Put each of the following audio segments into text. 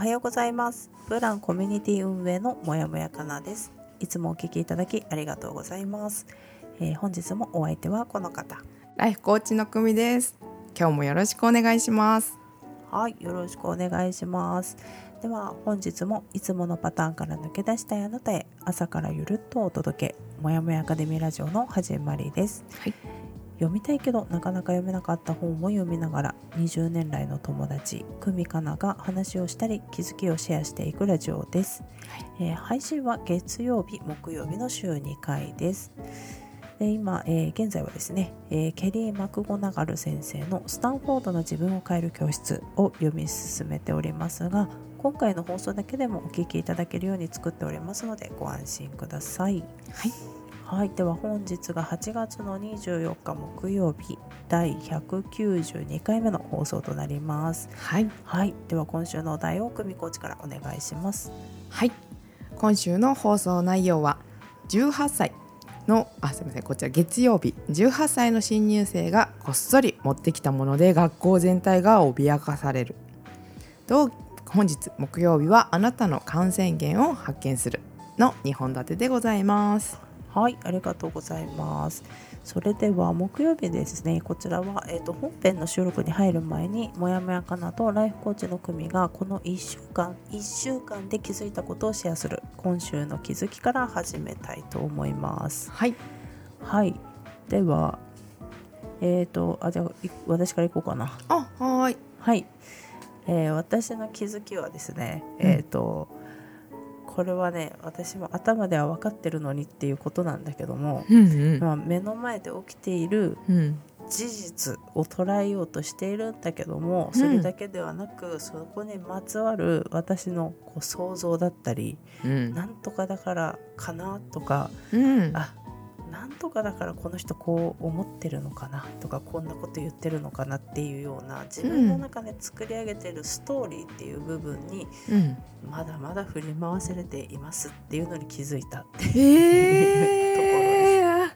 はようございますブランコミュニティ運営のもやもやかなですいつもお聞きいただきありがとうございます、えー本日もお相手はこの方ライフコーチの久美です。今日もよろしくお願いします。はい、よろしくお願いします。では本日もいつものパターンから抜け出したいあなたへ朝からゆるっとお届けもやもやアカデミーラジオの始まりです。はい読みたいけどなかなか読めなかった本を読みながら20年来の友達久美かなが話をしたり気づきをシェアしていくラジオです、えー配信は月曜日木曜日の週2回ですで今、えー現在はですね、えーケリー・マクゴナガル先生の「スタンフォードの自分を変える教室」を読み進めておりますが今回の放送だけでもお聞きいただけるように作っておりますのでご安心ください。はい。はい、では本日が8月の24日木曜日第192回目の放送となります。はい。はい、では今週のお題を久美コーチからお願いします。はい。今週の放送内容は18歳のあすみませんこちら月曜日18歳の新入生がこっそり持ってきたもので学校全体が脅かされると本日木曜日はあなたの感染源を発見するの2本立てでございます。はい、ありがとうございます。それでは木曜日ですね、こちらは、えー、と本編の収録に入る前に、もやもやかなとライフコーチの組がこの1週間、1週間で気づいたことをシェアする今週の気づきから始めたいと思います。はい。はい、では、えっ、と、あ、じゃあい私からいこうかな。あはーい。はい、えー私の気づきはですね、うんえっ、とこれはね私も頭では分かってるのにっていうことなんだけども、うんまあ、目の前で起きているうん。うん。事実を捉えようとしているんだけどもうんそれだけではなく、そこにまつわる私のこう想像だったりうん。なんとかだからかなとかうん。あなんとかだからこの人こう思ってるのかなとかこんなこと言ってるのかなっていうような自分の中で作り上げてるストーリーっていう部分にうん。まだまだ振り回されていますっていうのに気づいたってえー。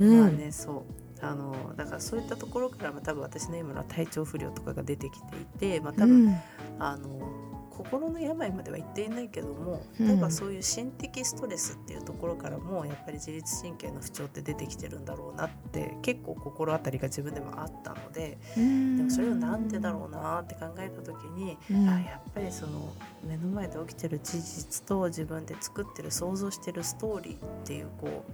うんまあねそうあのだからそういったところからも多分私の今の体調不良とかが出てきていて、まあ、多分、うんあの心の病までは言っていないけどもうん。例えばそういう心的ストレスっていうところからもやっぱり自律神経の不調って出てきてるんだろうなって結構心当たりが自分でもあったのででもそれをなんでだろうなって考えた時に、うん。あやっぱりその目の前で起きてる事実と自分で作ってる想像してるストーリーっていうこう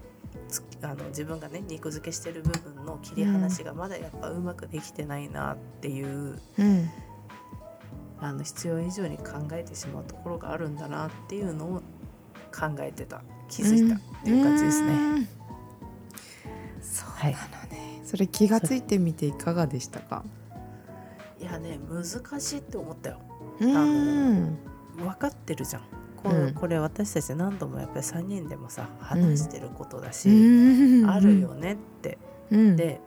つあの自分がね肉付けしてる部分の切り離しがまだやっぱうまくできてないなっていう、うんあの必要以上に考えてしまうところがあるんだなっていうのを考えてた気づいたっていう感じですね。うん。そうなのね、それ気がついてみていかがでしたか？いやね難しいって思ったよ。うん。分かってるじゃん。これ,、うん。これ私たち何度もやっぱり3人でもさ話してることだし、うん。あるよねって、うん。で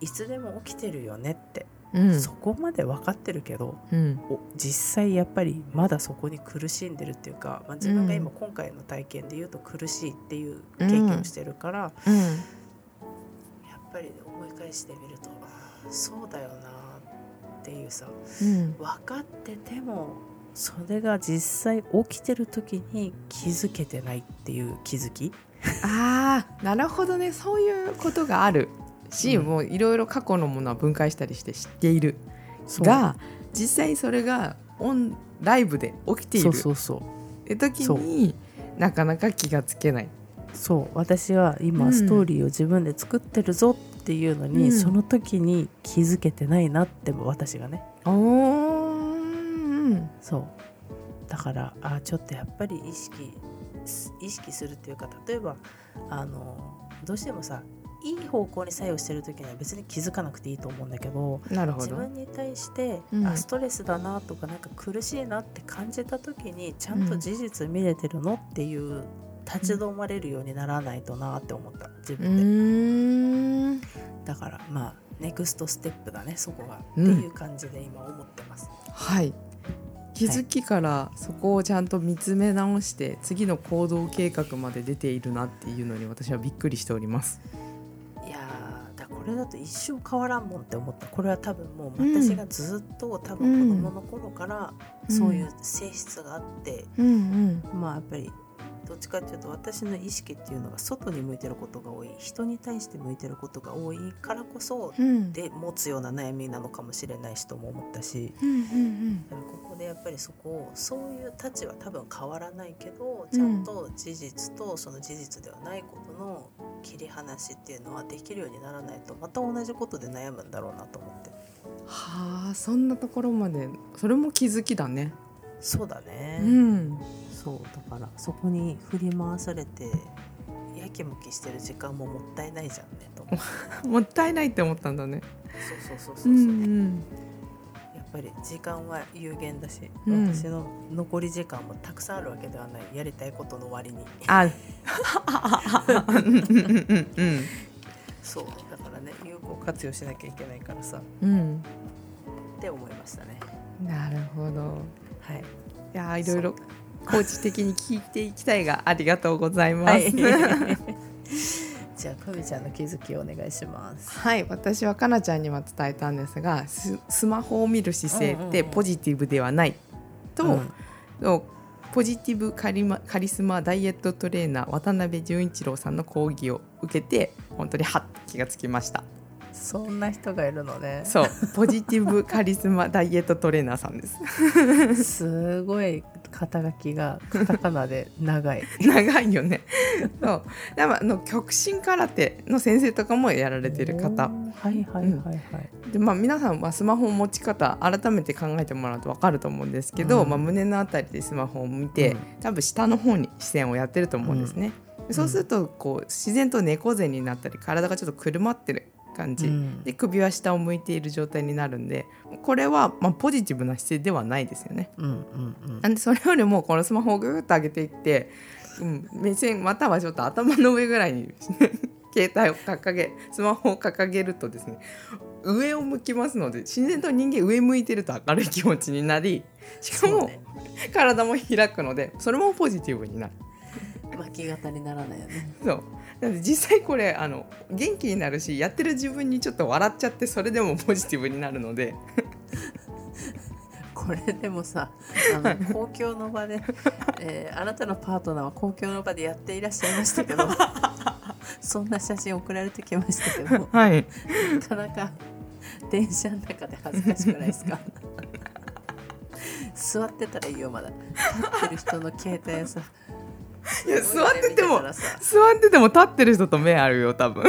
いつでも起きてるよねって、うん。そこまで分かってるけどうん。お実際やっぱりまだそこに苦しんでるっていうか、まあ、自分が今今回の体験で言うと苦しいっていう経験をしてるから、うんやっぱり思い返してみるとそうだよなっていうさうん。分かっててもそれが実際起きてる時に気づけてないっていう気づき。ああなるほどね。そういうことがあるし、うんもういろいろ過去のものは分解したりして知っている。が実際それがオンライブで起きている。そうそうそう。って時になかなか気がつけない。そう。私は今うん。ストーリーを自分で作ってるぞっていうのに、うん。その時に気づけてないなって私がね。そう。だからあちょっとやっぱり意識意識するっていうか例えばあのどうしてもさいい方向に作用してる時には別に気づかなくていいと思うんだけどなるほど。自分に対して、うん。あストレスだなとかなんか苦しいなって感じた時にちゃんと事実見れてるのっていう立ち止まれるようにならないとなって思った。自う分で、だからまあネクストステップだねそこが、うんっていう感じで今思ってます。はい。気づきからそこをちゃんと見つめ直して次の行動計画まで出ているなっていうのに私はびっくりしております。これだと一生変わらんもんって思った。これは多分もううん私がずっと多分子供の頃からうんそういう性質があって、うん。まあやっぱりどっちかっていうと私の意識っていうのが外に向いてることが多い人に対して向いてることが多いからこそうん。で持つような悩みなのかもしれないしとも思ったしうんうんだからここでやっぱりそこをそういう立ちは多分変わらないけどちゃんと事実とその事実ではないことの切り離しっていうのはできるようにならないとまた同じことで悩むんだろうなと思って。はあそんなところまで。それも気づきだね。そうだね、うん。そうそこに振り回されてやきもきしてる時間ももったいないじゃんねと。もったいないって思ったんだね。そうそうそうそうう、んやっぱり時間は有限だし、うん。私の残り時間もたくさんあるわけではない。やりたいことの割に。あ。うんうんうんうんそう。だからね有効活用しなきゃいけないからさ。うん。って思いましたね。なるほど。はい。いやーいろいろコーチ的に聞いていきたいがありがとうございます。はい。じゃあ久美ちゃんの気づきをお願いします。はい、私はかなちゃんには伝えたんですがススマホを見る姿勢ってうん。うんうんポジティブではないと、うん。のポジティブカリマカリスマダイエットトレーナー渡辺純一郎さんの講義を受けて本当にはっ気がつきました。そんな人がいるのね。そうポジティブカリスマダイエットトレーナーさんです。すごい肩書きがカタカナで長い。長いよね。そう。でもあの極真空手の先生とかもやられてる方。はいはいはいはい、でまあ、皆さんはスマホの持ち方改めて考えてもらうと分かると思うんですけど、うん。まあ、胸のあたりでスマホを見て、うん。多分下の方に視線をやってると思うんですね。でそうするとこう自然と猫背になったり体がちょっとくるまってる感じ、うんで首は下を向いている状態になるんでこれはまあポジティブな姿勢ではないですよね。うんうんうんなんでそれよりもこのスマホをぐーっと上げていって、うん、目線またはちょっと頭の上ぐらいに 携帯を掲げスマホを掲げるとですね上を向きますので自然と人間上向いてると明るい気持ちになりしかも、ね体も開くのでそれもポジティブになる。巻き型にならないよね。そう。なので実際これあの元気になるしやってる自分にちょっと笑っちゃってそれでもポジティブになるので。これでもさあの公共の場で、えーあなたのパートナーは公共の場でやっていらっしゃいましたけど そんな写真送られてきましたけどはい。なかなか電車の中で恥ずかしくないですか？座ってたらいいよまだ。立ってる人の携帯をさいや座ってても座ってても立ってる人と目あるよ多分。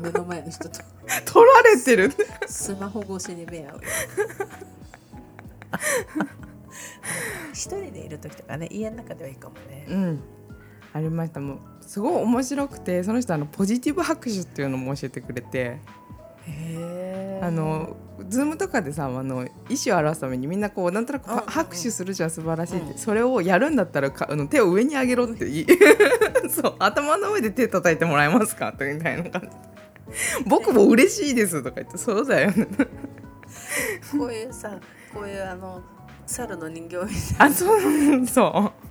目の前の人と。取られてる。スマホ越しに目合う。よ一人でいる時とかね家の中ではいいかもね。うん。ありました。もうすごい面白くてその人あのポジティブ拍手っていうのも教えてくれてあのズームとかでさあの意思を表すためにみんなこうなんとなく拍手するじゃん素晴らしいって、うんそれをやるんだったらかあの手を上に上げろって言い。そう。頭の上で手叩いてもらえますか？とみたいな感じ。僕も嬉しいですとか言ってそうだよね。こういうさこういうあの猿の人形みたいあそうそう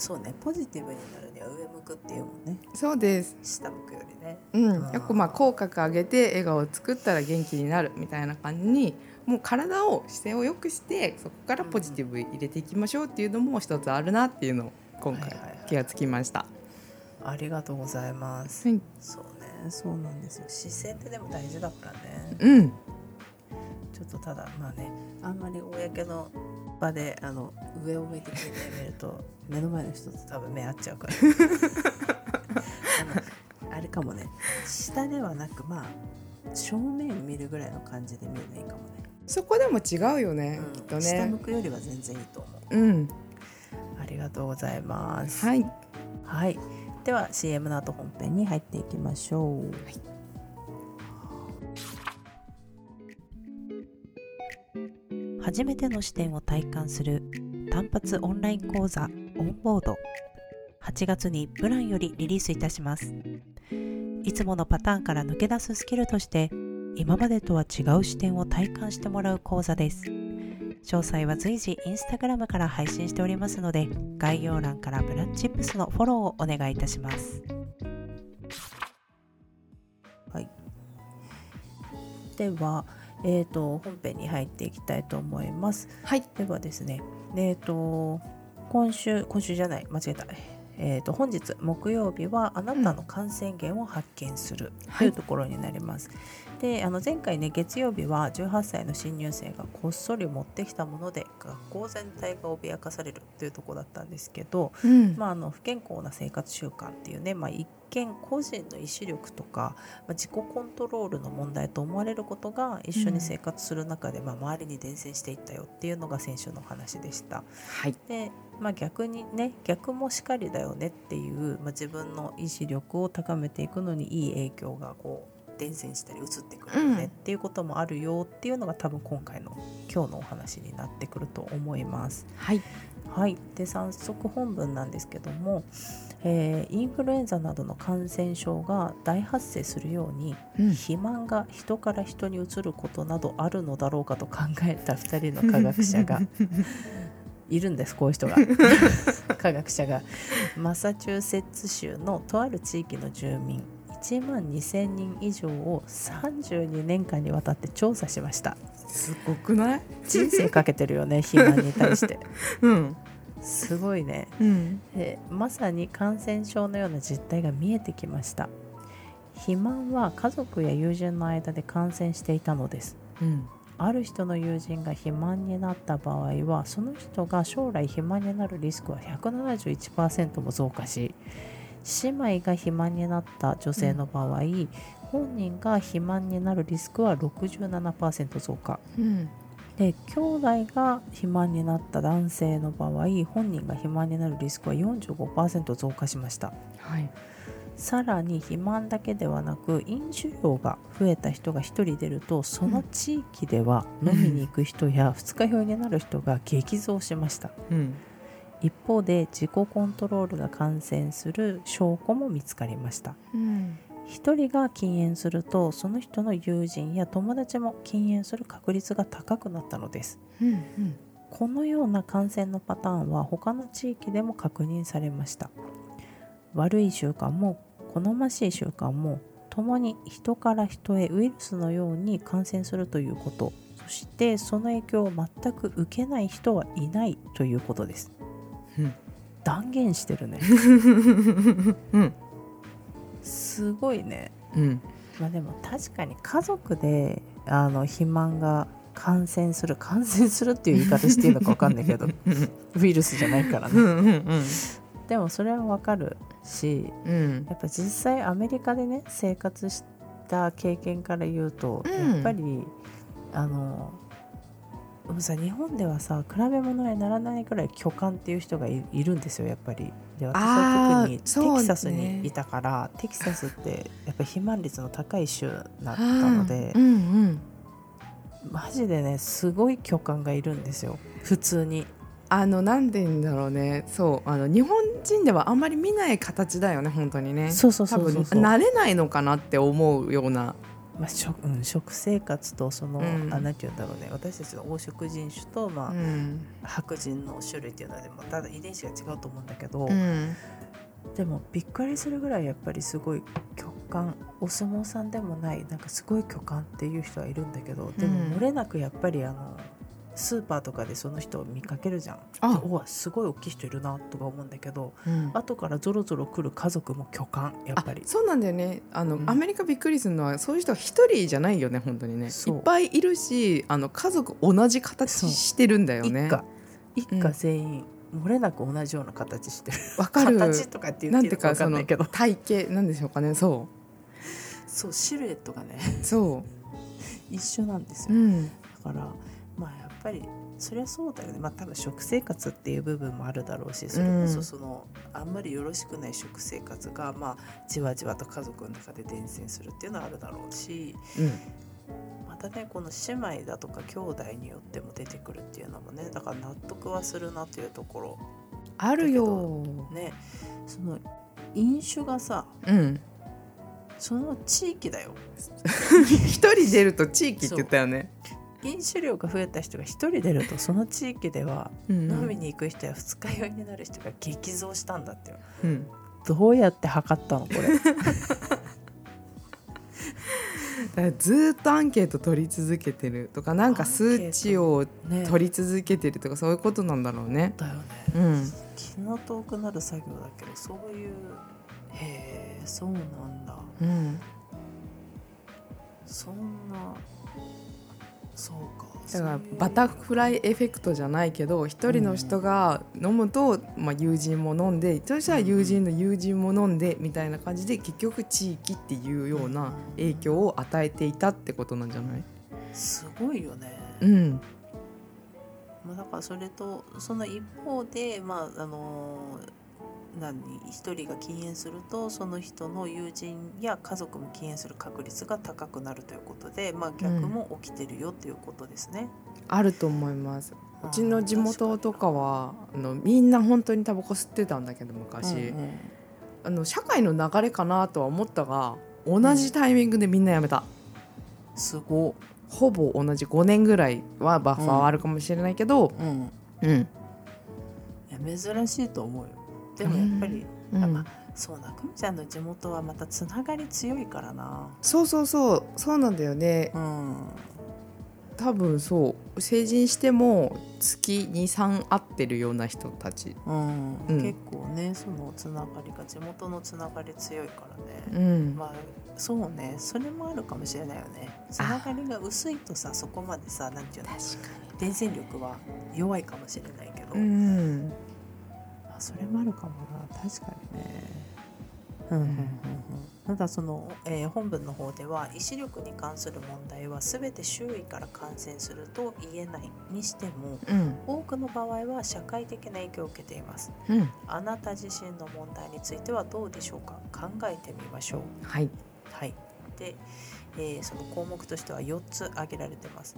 そうねポジティブになるには上向くっていうもんね。そうです。下向くよりね。うん、よくまあ口角上げて笑顔を作ったら元気になるみたいな感じにもう体を姿勢を良くしてそこからポジティブ入れていきましょうっていうのも一つあるなっていうのを今回はいはいはい。気がつきました。ありがとうございます、はい。そうね。そうなんですよ。姿勢ってでも大事だからね。うん、ただまあねあんまり公の場であの上を向いて携帯見ると目の前の人と多分目合っちゃうから。あのあれかもね。下ではなくまあ正面見るぐらいの感じで見るのいいかもね。そこでも違うよね、うん。きっと下向ね。くよりは全然いいと思う。うん、ありがとうございます。はい。はい、では CM の後本編に入っていきましょう。初めての視点を体感する単発オンライン講座オンボード。8月にプランよりリリースいたします。いつものパターンから抜け出すスキルとして今までとは違う視点を体感してもらう講座です。詳細は随時インスタグラムから配信しておりますので概要欄からブランチップスのフォローをお願いいたします。はい。ではえー、と本編に入っていきたいと思いますはいではですね、えー、と今週、今週じゃない、間違えた。えー、と本日木曜日はあなたの感染源を発見するというところになります。であの前回ね月曜日は18歳の新入生がこっそり持ってきたもので学校全体が脅かされるというところだったんですけど、うん。まあ、あの不健康な生活習慣っていうね、まあ、一見個人の意志力とか、まあ、自己コントロールの問題と思われることが一緒に生活する中で、まあ、周りに伝染していったよっていうのが先週の話でした。はい。で、まあ、逆にね逆もしかりだよねっていう、まあ、自分の意志力を高めていくのにいい影響がこう伝染したり移ってくるよね、うん。っていうこともあるよっていうのが多分今回の今日のお話になってくると思います。はい。はい、で早速本文なんですけども、えーインフルエンザなどの感染症が大発生するように、うん。肥満が人から人に移ることなどあるのだろうかと考えた2人の科学者が いるんですこういう人が。科学者が。マサチューセッツ州のとある地域の住民1万2000人以上を32年間にわたって調査しました。すごくない？人生かけてるよね 肥満に対して。うん。すごいね。うん。でまさに感染症のような実態が見えてきました。肥満は家族や友人の間で感染していたのです。うん。ある人の友人が肥満になった場合はその人が将来肥満になるリスクは171%も増加し姉妹が肥満になった女性の場合、本人が肥満になるリスクは67%増加。うん。で兄弟が肥満になった男性の場合本人が肥満になるリスクは45%増加しました。はい。さらに肥満だけではなく飲酒量が増えた人が1人出るとその地域では飲みに行く人や二日酔いになる人が激増しました。うん一方で自己コントロールが感染する証拠も見つかりました。うん1人が禁煙するとその人の友人や友達も禁煙する確率が高くなったのです。うんこのような感染のパターンは他の地域でも確認されました。悪い習慣も好ましい習慣も共に人から人へウイルスのように感染するということ。そしてその影響を全く受けない人はいないということです。うん断言してるね。うん。すごいね。うん。まあでも確かに家族であの肥満が感染する感染するっていう言い方していいのか分かんないけどウイルスじゃないからね。うんうん。でもそれはわかるしうん。やっぱ実際アメリカでね生活した経験から言うと、うん。やっぱりあのでもさ日本ではさ比べ物にならないくらい巨漢っていう人がいいるんですよやっぱり。で私は特にテキサスにいたから、テキサスってやっぱ肥満率の高い州だったので、うんうん。マジでねすごい巨漢がいるんですよ普通に。あのなんて言うんだろうね。そうあの日本人ではあんまり見ない形だよね本当にね。そうそうそうそう慣れないのかなって思うようなまあ食うん、食生活とその、うん。あなんて言うんだろうね。私たちの黄色人種と、まあうん。白人の種類っていうのはでもただ遺伝子が違うと思うんだけど、うん。でもびっくりするぐらいやっぱりすごい巨漢お相撲さんでもないなんかすごい巨漢っていう人はいるんだけどでもうん。漏れなくやっぱりあのスーパーとかでその人を見かけるじゃん。あ。でおわすごい大きい人いるなとか思うんだけどうん。後からゾロゾロ来る家族も巨漢やっぱり。あそうなんだよね。あの、うん。アメリカびっくりするのはそういう人は一人じゃないよね本当にね。いっぱいいるしあの家族同じ形してるんだよね。一家。一うん。家全員、漏れなく同じような形してる。わかる。形とかって言なんっていいのか分体型なんでしょうかね。そそうシルエットがね。う。そ 一緒なんですう、よ、うん、だからまあやっぱりそりゃそうだよね。まあ多分食生活っていう部分もあるだろうしそれこそその、あんまりよろしくない食生活がまあじわじわと家族の中で伝染するっていうのはあるだろうしうん。またねこの姉妹だとか兄弟によっても出てくるっていうのもねだから納得はするなっていうところ。あるよ。ねその飲酒がさうん。その地域だよ。一人出ると地域って言ったよね飲酒量が増えた人が一人出るとその地域ではうん飲みに行く人や二日酔いになる人が激増したんだってよ。うん。どうやって測ったのこれ？ずーっとアンケート取り続けてるとかなんか数値をね。取り続けてるとかそういうことなんだろうね。だよね、うん、気の遠くなる作業だけどそういうへえそうなんだ。うん、そんなだからバタフライエフェクトじゃないけど一人の人が飲むと、まあ、友人も飲んでそしたら友人の友人も飲んでみたいな感じで結局地域っていうような影響を与えていたってことなんじゃない？すごいよね、うん。まあ、だからそれとその一方でまああの何一人が禁煙するとその人の友人や家族も禁煙する確率が高くなるということで、まあ、逆も起きてるよっていうことですね。あると思います。うちの地元とかははあのみんな本当にタバコ吸ってたんだけど昔、うんうん。あの社会の流れかなとは思ったが同じタイミングでみんな辞めた、すごほぼ同じ。5年ぐらいはバッファーはあるかもしれないけど、うん、うん。いや珍しいと思うよでもやっぱり、うん。あまあそうなくみちゃんの地元はまたつながり強いからな。そうそうそう。そうなんだよね。うん多分そう。成人しても月23会ってるような人たち、うん。うん。結構ねそのつながりが地元のつながり強いからね、うん。まあそうね。それもあるかもしれないよね。つながりが薄いとさそこまでさなんていうの？伝染力は弱いかもしれないけど、うん。まあ、それもあるかもな。確かにね。ただその、えー本文の方では医師力に関する問題は全て周囲から感染すると言えないにしてもうん。多くの場合は社会的な影響を受けています。うん。あなた自身の問題についてはどうでしょうか？考えてみましょう。はい。はいで、えーその項目としては4つ挙げられてます。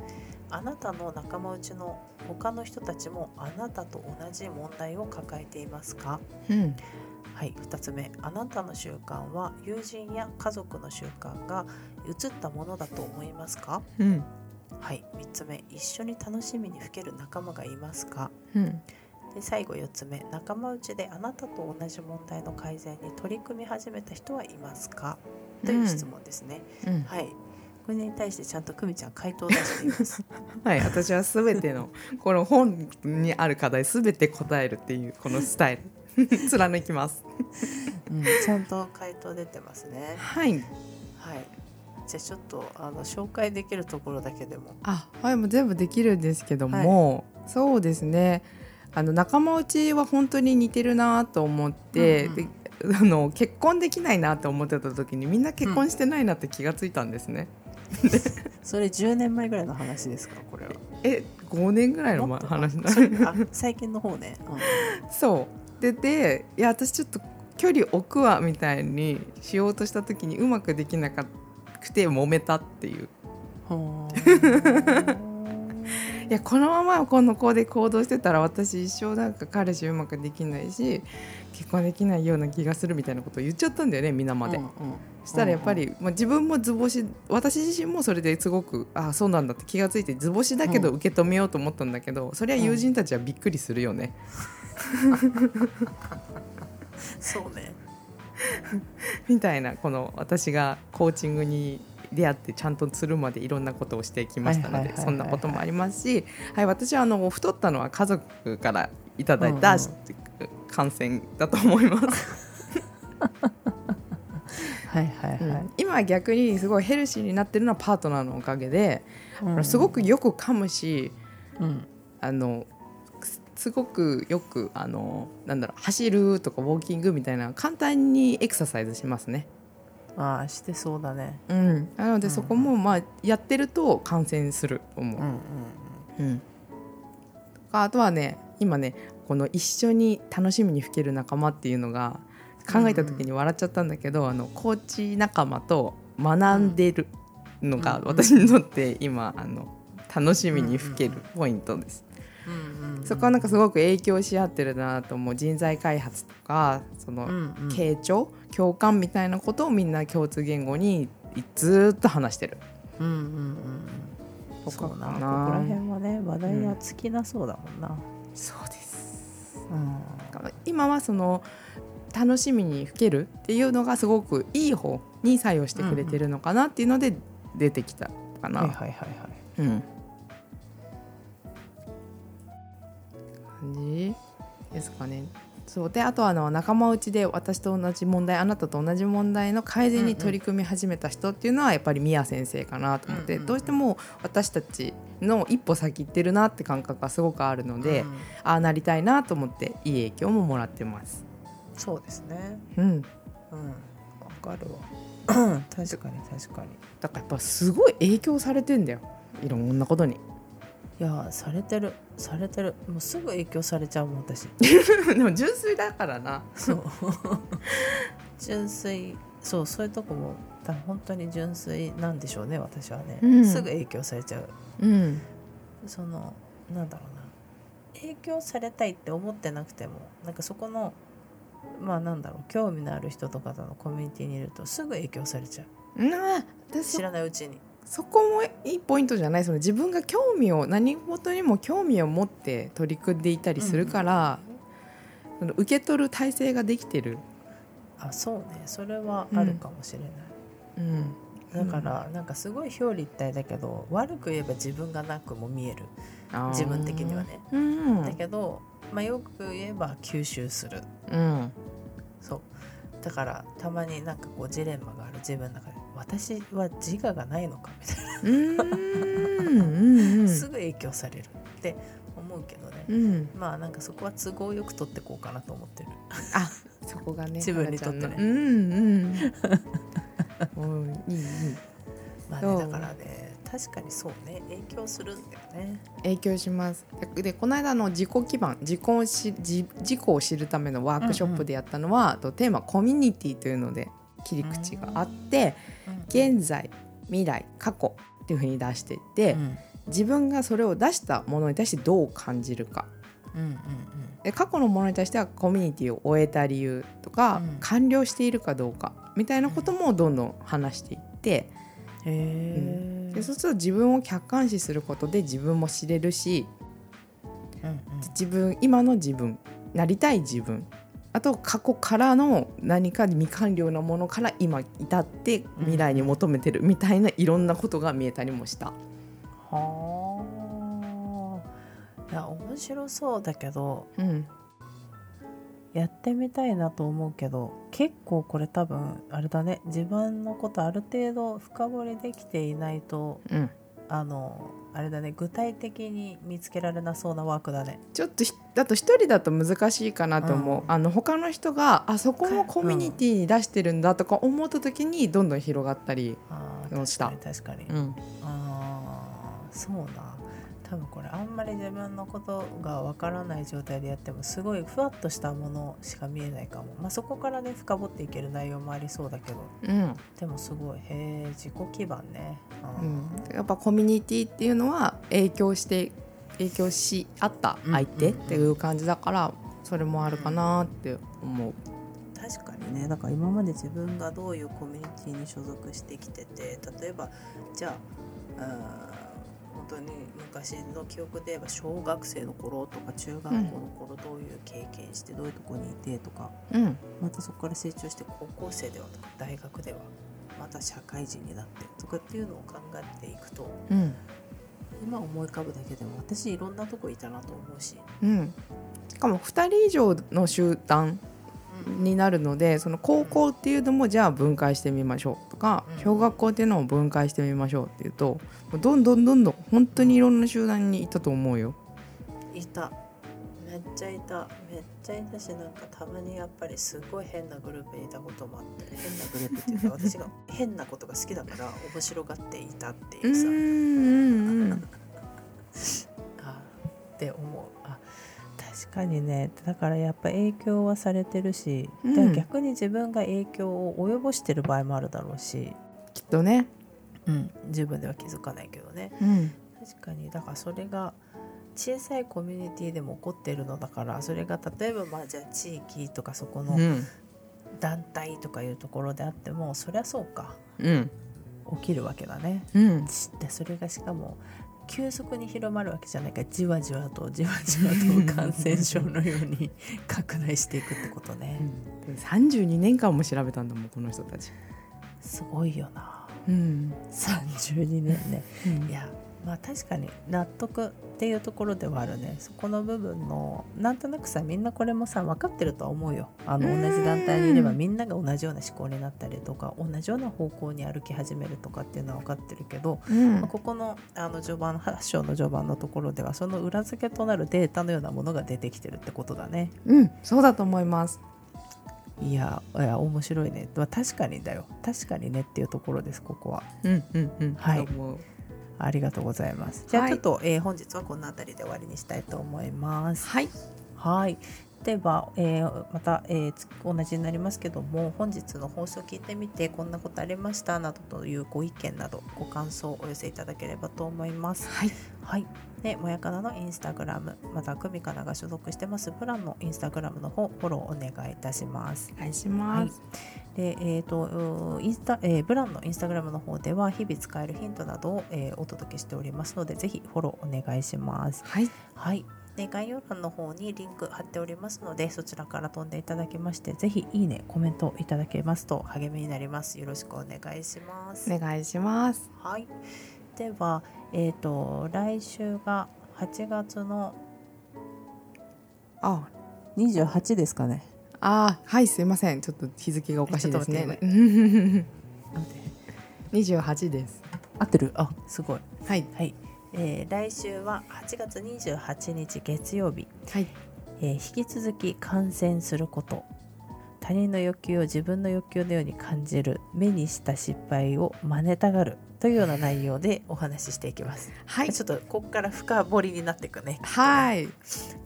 あなたの仲間内の他の人たちもあなたと同じ問題を抱えていますか？うん。はい、2つ目。あなたの習慣は友人や家族の習慣が移ったものだと思いますか？うん。はい3つ目。一緒に楽しみにふける仲間がいますか？うん。で最後4つ目。仲間内であなたと同じ問題の改善に取り組み始めた人はいますか？という質問ですね、うん。はい。これに対してちゃんと久美ちゃん回答を出しています。はい、私はすべてのこの本にある課題すべて答えるっていうこのスタイル。貫きます。うんちゃんと回答出てますね。はい。はい。じゃあちょっとあの紹介できるところだけでも。あ、はい、もう全部できるんですけども、そうですね。あの仲間内は本当に似てるなと思って、うんうん。であの結婚できないなと思ってた時にみんな結婚してないなって気がついたんですね。それ10年前ぐらいの話ですかこれは。え、5年ぐらいの話？な最近の方ね、そう。ででいや私ちょっと距離置くわみたいにしようとした時にうまくできなくて揉めたっていう。うん、いやこのままこの子で行動してたら私一生なんか彼氏うまくできないし結婚できないような気がするみたいなことを言っちゃったんだよね皆まで、うんうんそしたらやっぱり、まあ、自分も図星私自身もそれですごくああそうなんだって気がついて図星だけど受け止めようと思ったんだけど、そりゃ友人たちはびっくりするよね、そうね。みたいなこの私がコーチングに出会ってちゃんとするまでいろんなことをしてきましたのでそんなこともありますし、はい、私はあの太ったのは家族からいただいた、うん。感染だと思います、はいはいはい、今は逆にすごいヘルシーになってるのはパートナーのおかげで、うん。すごくよく噛むしうん。あのすすごくよくあのなんだろう走るとかウォーキングみたいな簡単にエクササイズしますね。ああしてそうだね。うん、なのでうん。そこもまあやってると感染すると思う。うんうんうん。うん。かあとはね今ねこの一緒に楽しみに吹ける仲間っていうのが考えた時に笑っちゃったんだけど、あのコーチ仲間と学んでるのがうん。私にとって今あの楽しみに吹けるポイントです。そこはなんかすごく影響し合ってるなと思う人材開発とかそのうんうん。傾聴共感みたいなことをみんな共通言語にずーっと話してる。うんうんうんうん。とかそうなかなここら辺はね話題は尽きなそうだもんな、そうです。うん。今はその楽しみに吹けるっていうのがすごくいい方に作用してくれてるのかなっていうので出てきたかな。はいはいはいはい。うん感じ？ですかね。そう。であとはあの仲間内で私と同じ問題あなたと同じ問題の改善に取り組み始めた人っていうのはやっぱり宮先生かなと思って、どうしても私たちの一歩先行ってるなって感覚がすごくあるので、うん。ああなりたいなと思っていい影響ももらってます。そうですね。うん、うん。わかるわ。確かに確かに。だからやっぱすごい影響されてんだよ。いろんなことに。いやされてる。されてる。もうすぐ影響されちゃうもん私。でも純粋だからな。そう。純粋。そうそういうとこも多分本当に純粋なんでしょうね私はね、うん。すぐ影響されちゃう。うん。そのなんだろうな。影響されたいって思ってなくてもなんかそこのまあなんだろう興味のある人とかとのコミュニティにいるとすぐ影響されちゃう。なあ私知らないうちにそこもいいポイントじゃない。その自分が興味を何事にも興味を持って取り組んでいたりするから、その受け取る体制ができてる、あそうね。それはあるかもしれない、うん、だからなんかすごい表裏一体だけど悪く言えば自分がなくも見える。自分的にはね、うん。だけど、まあ、よく言えば吸収する。うん。そう。だからたまになんかこうジレンマがある。自分の中で私は自我がないのかみたいな。うん。うんうんすぐ影響されるって思うけどね、うん。まあなんかそこは都合よく取ってこうかなと思ってる。あそこがね 自分にとってね。うんうんうん。いいいい。まあねだからね確かにそうね。影響するんだよね。影響します。ででこの間の自己基盤自己をし自自己を知るためのワークショップでやったのは、とテーマコミュニティというので切り口があって、現在未来過去っていうふうに出していって、うん。自分がそれを出したものに対してどう感じるか。うんうんで過去のものに対してはコミュニティを終えた理由とか、うん。完了しているかどうかみたいなこともどんどん話していって、うん。へえでそうすると自分を客観視することで自分も知れるしうん。自分今の自分なりたい自分あと過去からの何か未完了なものから今至って未来に求めてるみたいないろんなことが見えたりもした。はあ。いや面白そうだけどうん。やってみたいなと思うけど結構これ多分あれだね。自分のことある程度深掘りできていないとうん、あのあれだね具体的に見つけられなそうなワークだね。ちょっとひだと一人だと難しいかなと思う、うん。あの他の人があそこもコミュニティに出してるんだとか思った時にどんどん広がったり、したー確かに確かに、うん。あーそうな多分これあんまり自分のことがわからない状態でやってもすごいふわっとしたものしか見えないかも、まあ、そこからね深掘っていける内容もありそうだけど。うん。でもすごいへえ自己基盤ね、ううん、やっぱコミュニティっていうのは影響して影響し合った相手っていう感じだからそれもあるかなって思う。確かにね。だから今まで自分がどういうコミュニティに所属してきてて例えばじゃあ本当に昔の記憶で言えば小学生の頃とか中学校の頃どういう経験してどういうとこにいてとか、うん。またそこから成長して高校生ではとか大学ではまた社会人になってとかっていうのを考えていくとうん。今思い浮かぶだけでも私いろんなとこいたなと思うし、うん、しかも2人以上の集団になるのでその高校っていうのもじゃあ分解してみましょうとかうん。小学校っていうのも分解してみましょうっていうとどんどんどんどん本当にいろんな集団にいたと思うよ。いた。めっちゃいた。めっちゃいたしなんかたまにやっぱりすごい変なグループにいたこともあって変なグループっていうか私が 変なことが好きだから面白がっていたってういうさ、んうんうん。あって思うあかにね。だからやっぱ影響はされてるし、うん。で逆に自分が影響を及ぼしてる場合もあるだろうし、きっとね、うん、自分では気づかないけどね。うん、確かに。だからそれが小さいコミュニティでも起こってるのだからそれが例えばまあじゃあ地域とかそこのうん、団体とかいうところであってもそりゃそうか。うん、起きるわけだね。うん、でそれがしかも急速に広まるわけじゃないからじわじわとじわじわと感染症のように拡大していくってことね。32年間も調べたんだもんこの人たち。すごいよなうん、32年ね。いやまあ確かに納得っていうところではあるね。そこの部分のなんとなくさみんなこれもさ分かってるとは思うよ。あのうん。同じ団体にいればみんなが同じような思考になったりとか同じような方向に歩き始めるとかっていうのは分かってるけど、うん。まあここのあの序盤8章の序盤のところではその裏付けとなるデータのようなものが出てきてるってことだね。うん、そうだと思います。いやいや面白いね、まあ、確かにだよ。確かにねっていうところですここは。うん、うん、うん、はいありがとうございます。じゃあはい。ちょっと、えー本日はこの辺りで終わりにしたいと思います。はい、はい。では、えーまた、えーつ同じになりますけども本日の放送を聞いてみてこんなことありましたなどというご意見などご感想をお寄せいただければと思います。はい、はい。で、もやかなのインスタグラム、また、くみかなが所属してますプランのインスタグラムの方、フォローお願いいたします。お願いします。で、えーとインスタえーブランのインスタグラムの方では日々使えるヒントなどを、えーお届けしておりますのでぜひフォローお願いします。はい、はい。で概要欄の方にリンク貼っておりますのでそちらから飛んでいただきましてぜひいいねコメントいただけますと励みになります。よろしくお願いします、お願いします。はい。ではえっ、と来週が8月のあ、28ですかね。あー、はい、すいません、ちょっと日付がおかしいですね。なんで二十八です。合ってる？あすごい。はい、はい、えー来週は8月28日月曜日はい、えー引き続き感染すること。他人の欲求を自分の欲求のように感じる。目にした失敗を真似たがる。というような内容でお話ししていきます、はい、ちょっとここから深掘りになっていくね。はい、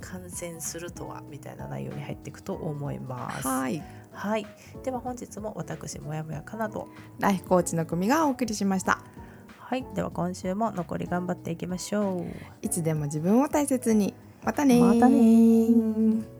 感染するとはみたいな内容に入っていくと思います。はい。はい。では本日も私もやもやかなどライフコーチの組がお送りしました。はい。では今週も残り頑張っていきましょう。いつでも自分を大切に。またねー。またねー